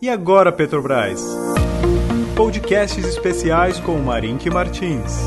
E agora, Petrobras? Podcasts especiais com Marink Martins.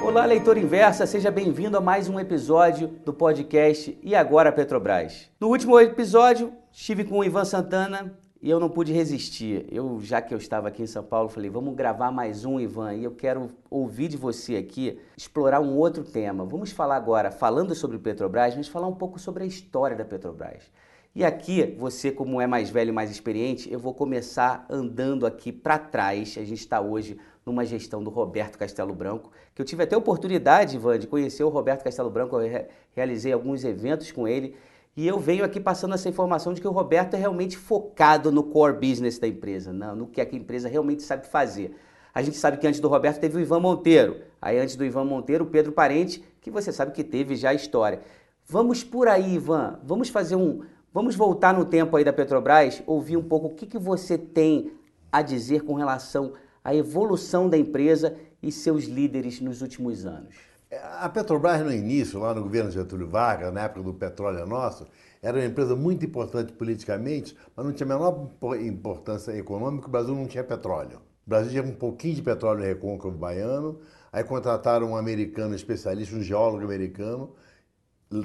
Olá, leitor inversa, seja bem-vindo a mais um episódio do podcast E Agora Petrobras. No último episódio, estive com o Ivan Santana e eu não pude resistir. Eu, já que eu estava aqui em São Paulo, falei, vamos gravar mais um, Ivan, e eu quero ouvir de você aqui, explorar um outro tema. Vamos falar agora, falando sobre Petrobras, vamos falar um pouco sobre a história da Petrobras. E aqui, você como é mais velho, mais experiente, eu vou começar andando aqui para trás. A gente está hoje numa gestão do Roberto Castelo Branco, que eu tive até a oportunidade, Ivan, de conhecer o Roberto Castelo Branco, eu realizei alguns eventos com ele, e eu venho aqui passando essa informação de que o Roberto é realmente focado no core business da empresa, no que a empresa realmente sabe fazer. A gente sabe que antes do Roberto teve o Ivan Monteiro, aí antes do Ivan Monteiro, o Pedro Parente, que você sabe que teve já a história. Vamos por aí, Ivan, vamos fazer um. Vamos voltar no tempo aí da Petrobras, ouvir um pouco o que, que você tem a dizer com relação à evolução da empresa e seus líderes nos últimos anos. A Petrobras, no início, lá no governo Getúlio Vargas, na época do Petróleo é Nosso, era uma empresa muito importante politicamente, mas não tinha a menor importância econômica, o Brasil não tinha petróleo. O Brasil tinha um pouquinho de petróleo recôncavo baiano, aí contrataram um americano especialista, um geólogo americano,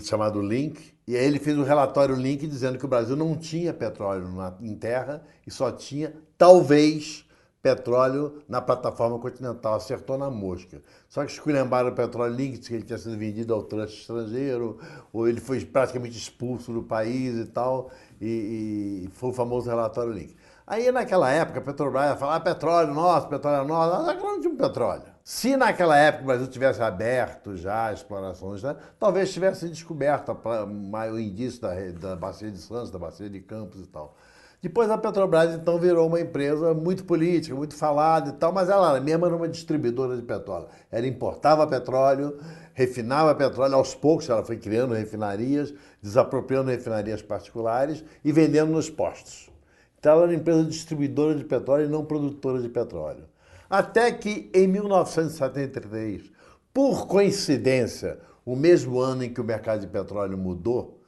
chamado Link, e aí ele fez um relatório Link dizendo que o Brasil não tinha petróleo na, em terra e só tinha, talvez, petróleo na plataforma continental, acertou na mosca. Só que esculhambaram o petróleo link, que ele tinha sido vendido ao trust estrangeiro, ou ele foi praticamente expulso do país e tal, e, e foi o famoso relatório link. Aí naquela época a Petrobras ia falar, ah, petróleo nosso, petróleo nosso, nós não tinha petróleo. Se naquela época o Brasil tivesse aberto já explorações, né, talvez tivesse descoberto o indício da, da bacia de Santos, da bacia de Campos e tal. Depois a Petrobras então virou uma empresa muito política, muito falada e tal, mas ela mesma era uma distribuidora de petróleo. Ela importava petróleo, refinava petróleo, aos poucos ela foi criando refinarias, desapropriando refinarias particulares e vendendo nos postos. Então ela era uma empresa distribuidora de petróleo e não produtora de petróleo. Até que em 1973, por coincidência, o mesmo ano em que o mercado de petróleo mudou,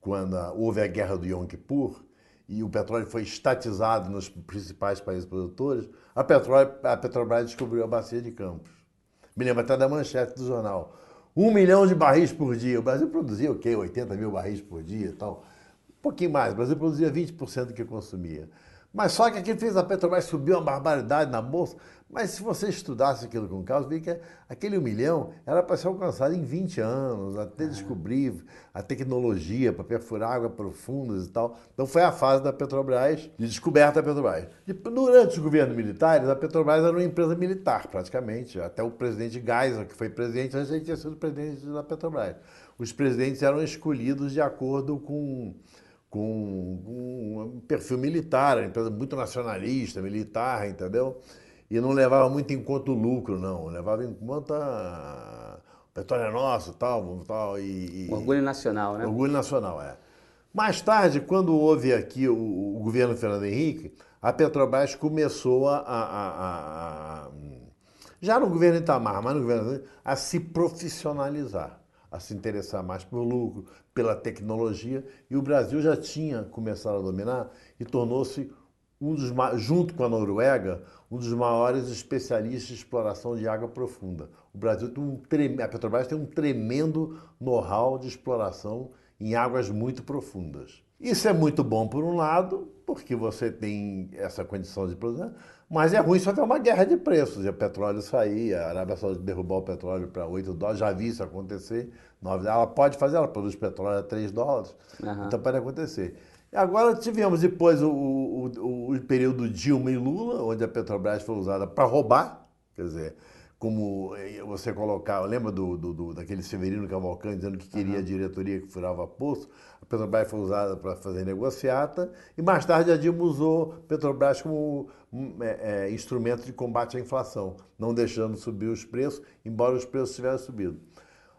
quando houve a guerra do Yom Kippur, e o petróleo foi estatizado nos principais países produtores, a, petróleo, a Petrobras descobriu a bacia de Campos. Me lembro até da manchete do jornal. Um milhão de barris por dia. O Brasil produzia o quê? 80 mil barris por dia e tal. Um pouquinho mais. O Brasil produzia 20% do que consumia. Mas só que aquilo fez a Petrobras subir uma barbaridade na bolsa. Mas se você estudasse aquilo com calma, vê que aquele um milhão era para ser alcançado em 20 anos, até descobrir a tecnologia para perfurar águas profundas e tal. Então foi a fase da Petrobras, de descoberta da Petrobras. E durante os governos militares, a Petrobras era uma empresa militar, praticamente. Até o presidente Geisel, que foi presidente, antes ele tinha sido presidente da Petrobras. Os presidentes eram escolhidos de acordo com com, um perfil militar, uma empresa muito nacionalista, militar, entendeu? E não levava muito em conta o lucro, não. Levava em conta o petróleo é nosso, tal, tal. E, e, orgulho nacional, né? Orgulho nacional, é. Mais tarde, quando houve aqui o, o governo Fernando Henrique, a Petrobras começou a, a, a, a já no governo Itamar, mas no governo a se profissionalizar a se interessar mais pelo lucro, pela tecnologia, e o Brasil já tinha começado a dominar e tornou-se um dos junto com a Noruega, um dos maiores especialistas de exploração de água profunda. O Brasil tem um a Petrobras tem um tremendo know-how de exploração em águas muito profundas. Isso é muito bom por um lado, porque você tem essa condição de produção, mas é ruim só ter uma guerra de preços. E o petróleo sair, a Arábia Saudita derrubar o petróleo para 8 dólares, já vi isso acontecer. Ela pode fazer, ela produz petróleo a 3 dólares, uhum. então pode acontecer. E agora tivemos depois o, o, o, período Dilma e Lula, onde a Petrobras foi usada para roubar, quer dizer, como eh, você colocar, lembra do, do, do, daquele Severino Cavalcante dizendo que queria a diretoria que furava poço? A Petrobras foi usada para fazer negociata e mais tarde a Dilma usou Petrobras como é, é, instrumento de combate à inflação, não deixando subir os preços, embora os preços tivessem subido.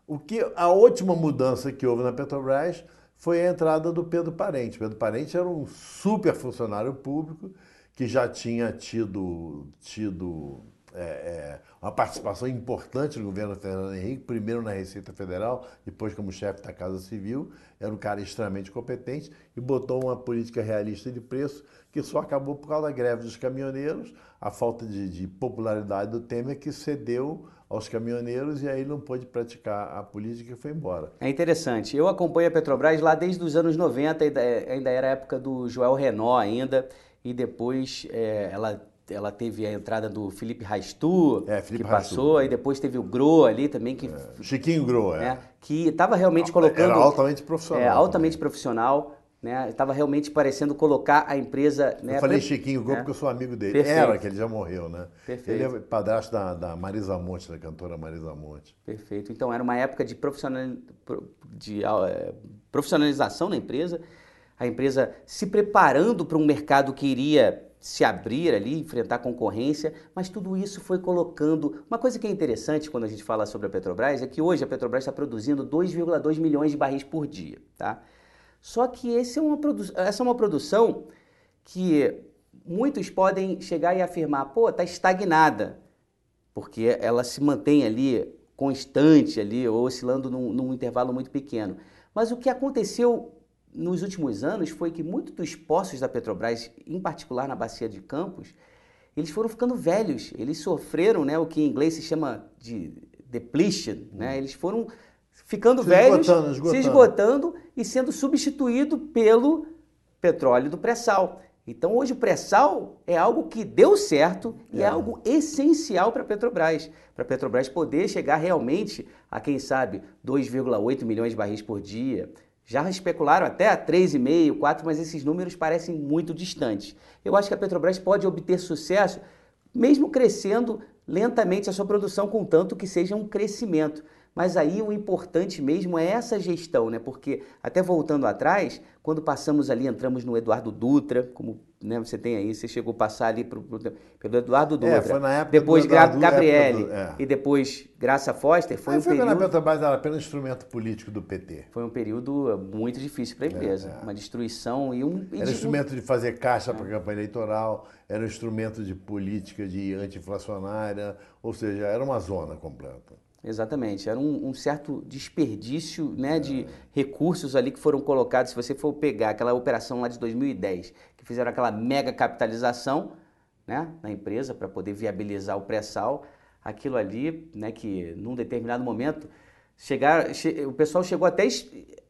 O que a última mudança que houve na Petrobras foi a entrada do Pedro Parente. Pedro Parente era um super funcionário público que já tinha tido, tido é, é, uma participação importante no governo Fernando Henrique, primeiro na Receita Federal, depois como chefe da Casa Civil, era um cara extremamente competente e botou uma política realista de preço que só acabou por causa da greve dos caminhoneiros, a falta de, de popularidade do Temer que cedeu aos caminhoneiros e aí não pôde praticar a política e foi embora. É interessante. Eu acompanho a Petrobras lá desde os anos 90, ainda era a época do Joel Renault ainda, e depois é, ela ela teve a entrada do Felipe Raistu, é, Felipe que passou, Raistu, e depois teve o Gro ali também. que é, Chiquinho Gro, é. Né, que estava realmente colocando... Era altamente profissional. É, altamente também. profissional. Né? Estava realmente parecendo colocar a empresa. Né? Eu falei Chiquinho Gro é. porque eu sou amigo dele. Perfeito. Era, que ele já morreu, né? Perfeito. Ele é padrasto da, da Marisa Monte, da cantora Marisa Monte. Perfeito. Então era uma época de, profissional, de uh, profissionalização na empresa, a empresa se preparando para um mercado que iria se abrir ali, enfrentar concorrência, mas tudo isso foi colocando. Uma coisa que é interessante quando a gente fala sobre a Petrobras é que hoje a Petrobras está produzindo 2,2 milhões de barris por dia, tá? Só que esse é uma essa é uma produção que muitos podem chegar e afirmar, pô, está estagnada, porque ela se mantém ali constante ali, ou oscilando num, num intervalo muito pequeno. Mas o que aconteceu nos últimos anos foi que muitos dos poços da Petrobras, em particular na bacia de Campos, eles foram ficando velhos, eles sofreram né, o que em inglês se chama de depletion, né? eles foram ficando se velhos, esgotando, esgotando. se esgotando e sendo substituído pelo petróleo do pré-sal. Então hoje o pré-sal é algo que deu certo e é, é algo essencial para a Petrobras, para a Petrobras poder chegar realmente a quem sabe 2,8 milhões de barris por dia. Já especularam até a 3,5, 4, mas esses números parecem muito distantes. Eu acho que a Petrobras pode obter sucesso mesmo crescendo lentamente a sua produção, contanto que seja um crescimento. Mas aí o importante mesmo é essa gestão, né? Porque até voltando atrás, quando passamos ali, entramos no Eduardo Dutra, como né, você tem aí, você chegou a passar ali pro, pro, pelo Eduardo é, Dutra. É, foi na época depois do Eduardo, Gabriele do, é. e depois Graça Foster. Foi Mas um foi período. Na Petrobras era apenas instrumento político do PT. Foi um período muito difícil para a empresa, é, é, uma destruição e um. E era de, instrumento de fazer caixa para a campanha eleitoral, era um instrumento de política de anti-inflacionária, ou seja, era uma zona completa. Exatamente. Era um, um certo desperdício né, de recursos ali que foram colocados. Se você for pegar aquela operação lá de 2010, que fizeram aquela mega capitalização né, na empresa para poder viabilizar o pré-sal, aquilo ali, né, que num determinado momento, chegar, che, o pessoal chegou até,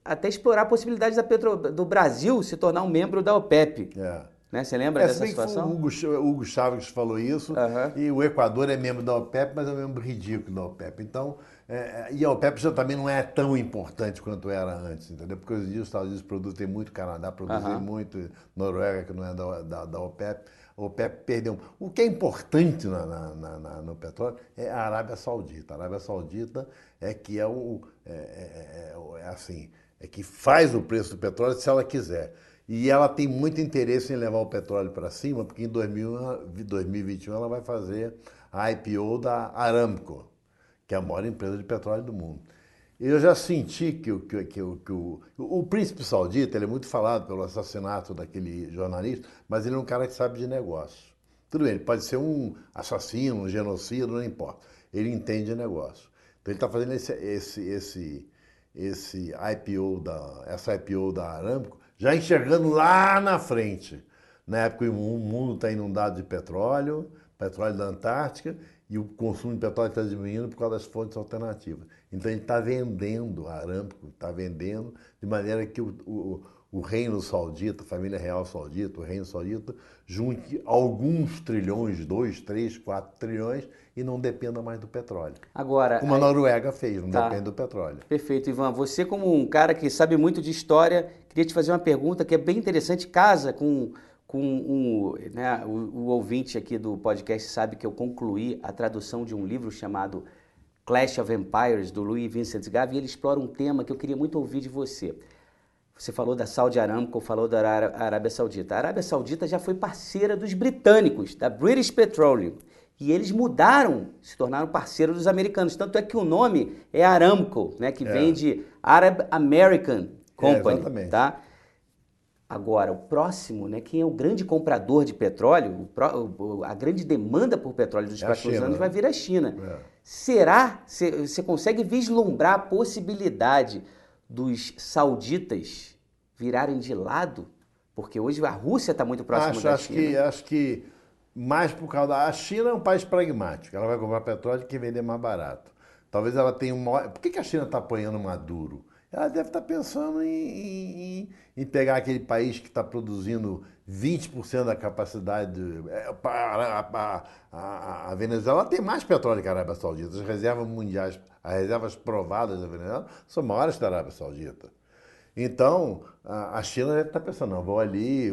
até explorar a possibilidade da Petro, do Brasil se tornar um membro da OPEP. É. Né? Você lembra é, dessa situação? O Hugo, o Hugo Chaves falou isso, uhum. e o Equador é membro da OPEP, mas é um membro ridículo da OPEP. Então, é, é, e a OPEP já também não é tão importante quanto era antes, entendeu? Porque hoje em dia os Estados Unidos produzem muito, Canadá produz uhum. muito, Noruega, que não é da, da, da OPEP. A OPEP perdeu. O que é importante na, na, na, no petróleo é a Arábia Saudita. A Arábia Saudita é que é o. É, é, é, é assim, é que faz o preço do petróleo se ela quiser. E ela tem muito interesse em levar o petróleo para cima, porque em 2021 ela vai fazer a IPO da Aramco, que é a maior empresa de petróleo do mundo. Eu já senti que, que, que, que o, o príncipe saudita ele é muito falado pelo assassinato daquele jornalista, mas ele é um cara que sabe de negócio. Tudo bem, ele pode ser um assassino, um genocida, não importa. Ele entende de negócio. Então ele está fazendo esse, esse, esse, esse IPO da, essa IPO da Aramco já enxergando lá na frente. Na época o mundo está inundado de petróleo, petróleo da Antártica, e o consumo de petróleo está diminuindo por causa das fontes alternativas. Então ele está vendendo, a Aramco está vendendo, de maneira que o, o, o, reino saudita, a família real saudita, o reino saudita, junte alguns trilhões, dois, três, quatro trilhões, e não dependa mais do petróleo. Agora, como a Noruega fez, não tá. depende do petróleo. Perfeito, Ivan. Você como um cara que sabe muito de história, queria te fazer uma pergunta que é bem interessante, casa com com um, né, o, o, ouvinte aqui do podcast sabe que eu concluí a tradução de um livro chamado Clash of Empires, do Louis Vincent Gavi, e ele explora um tema que eu queria muito ouvir de você. Você falou da Saudi Aramco, falou da Arábia Saudita. A Arábia Saudita já foi parceira dos britânicos, da British Petroleum. E eles mudaram, se tornaram parceiros dos americanos. Tanto é que o nome é Aramco, né, que é. vem de Arab American Company. É, exatamente. Tá? Agora, o próximo, né, quem é o grande comprador de petróleo, a grande demanda por petróleo dos é próximos anos vai vir a China. É. Será, você consegue vislumbrar a possibilidade dos sauditas virarem de lado? Porque hoje a Rússia está muito próxima acho, da acho China. Que, acho que mais por causa da... A China é um país pragmático. Ela vai comprar petróleo que vender mais barato. Talvez ela tenha um... Por que, que a China está apoiando Maduro? Ela deve estar pensando em, em, em pegar aquele país que está produzindo 20% da capacidade. É, a, a, a, Venezuela tem mais petróleo que a Arábia Saudita. As reservas mundiais, as reservas provadas da Venezuela são maiores que a Arábia Saudita. Então, a China deve estar pensando, não, vou ali,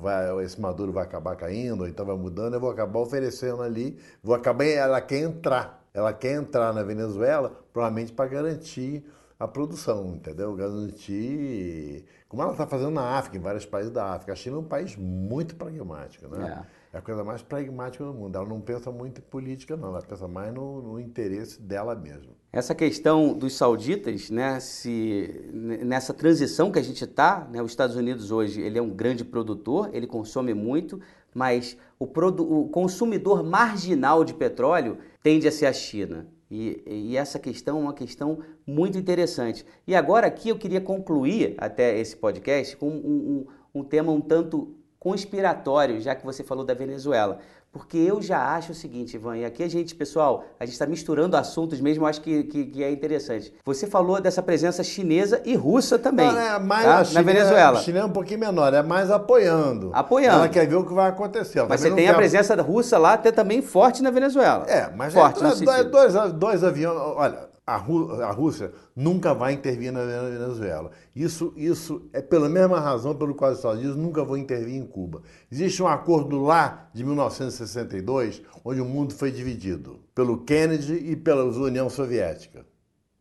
vai, esse Maduro vai acabar caindo, ou então vai mudando, eu vou acabar oferecendo ali, vou acabar, ela quer entrar, ela quer entrar na Venezuela, provavelmente para garantir a produção, entendeu? Garantir. Como ela está fazendo na África, em vários países da África. A China é um país muito pragmático, né? É. é a coisa mais pragmática do mundo. Ela não pensa muito em política, não. Ela pensa mais no, no interesse dela mesma. Essa questão dos sauditas, né, se, nessa transição que a gente está, né, os Estados Unidos hoje ele é um grande produtor, ele consome muito, mas o, produ, o consumidor marginal de petróleo tende a ser a China. E, e, essa questão é uma questão muito interessante. E agora aqui eu queria concluir até esse podcast com um, um, um tema um tanto conspiratório, já que você falou da Venezuela. Porque eu já acho o seguinte, Ivan, e aqui a gente, pessoal, a gente está misturando assuntos mesmo, eu acho que, que, que, é interessante. Você falou dessa presença chinesa e russa também. Não, é mais tá? China, na Venezuela. A China é um pouquinho menor, é mais apoiando. Apoiando. Ela quer ver o que vai acontecer. Ela mas você tem quer... a presença russa lá até também forte na Venezuela. É, mas forte, é, dois, dois aviões. Olha, a, Rú a Rússia nunca vai intervir na Venezuela. Isso, isso é pela mesma razão pelo qual os Estados Unidos nunca vão intervir em Cuba. Existe um acordo lá de 1962, onde o mundo foi dividido pelo Kennedy e pela União Soviética.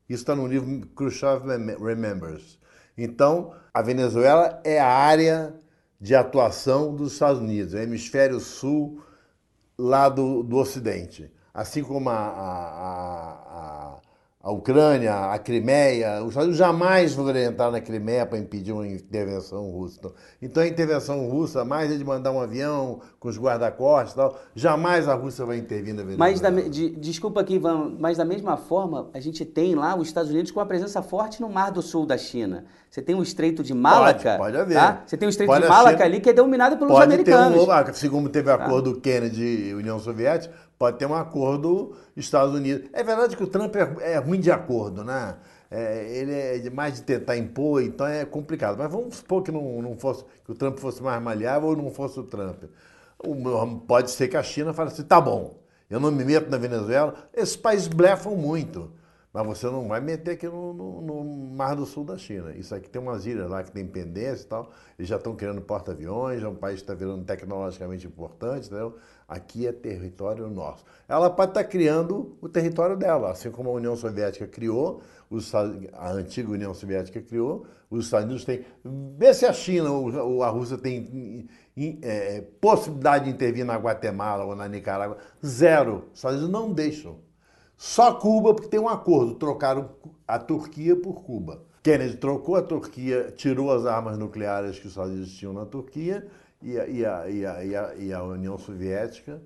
Isso está no livro Khrushchev Remembers. Então, a Venezuela é a área de atuação dos Estados Unidos, o hemisfério sul lá do, do Ocidente. Assim como a, a, a a Ucrânia, a Crimeia, os Estados Unidos jamais vão entrar na Crimeia para impedir uma intervenção russa. Então, a intervenção russa, mais é de mandar um avião com os guarda-costas e tal, jamais a Rússia vai intervir na Venezuela. Mas, da, de, desculpa aqui, Ivan, mas da mesma forma, a gente tem lá os Estados Unidos com uma presença forte no Mar do Sul da China. Você tem o Estreito de Malaca. Pode, pode haver. Tá? Você tem o Estreito pode de Malaca ali que é dominado pelos pode americanos. Ter um, como teve o tá. acordo Kennedy e União Soviética, pode ter um acordo Estados Unidos. É verdade que o Trump é, é ruim de acordo, né? É, ele é mais de tentar impor, então é complicado. Mas vamos supor que não, não fosse que o Trump fosse mais maleável ou não fosse o Trump. Pode ser que a China fale assim, tá bom, eu não me meto na Venezuela. Esses países blefam muito. Mas você não vai meter aqui no, no, no, Mar do Sul da China. Isso aqui tem umas ilhas lá que tem pendência e tal. Eles já estão criando porta-aviões, é um país que está virando tecnologicamente importante, entendeu? Aqui é território nosso. Ela pode estar criando o território dela, assim como a União Soviética criou, a antiga União Soviética criou, os Estados Unidos têm. Vê se a China ou a Rússia tem é, possibilidade de intervir na Guatemala ou na Nicarágua. Zero. Os Estados Unidos não deixam. Só Cuba, porque tem um acordo, trocaram a Turquia por Cuba. Kennedy trocou a Turquia, tirou as armas nucleares que os Estados Unidos tinham na Turquia e a, e a, e a, e a, e a União Soviética,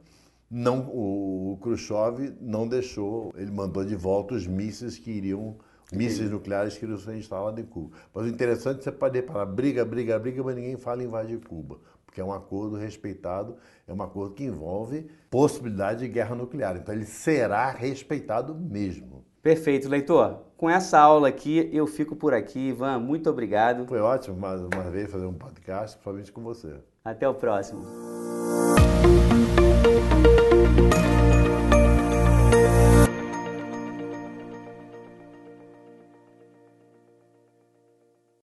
não, o, o Khrushchev não deixou, ele mandou de volta os mísseis que iriam, mísseis nucleares que iriam ser instalados em Cuba. Mas o interessante é você pode falar briga, briga, briga, mas ninguém fala em invadir Cuba porque é um acordo respeitado, é um acordo que envolve possibilidade de guerra nuclear. Então ele será respeitado mesmo. Perfeito, leitor. Com essa aula aqui, eu fico por aqui. Ivan, muito obrigado. Foi ótimo mais uma vez fazer um podcast, principalmente com você. Até o próximo.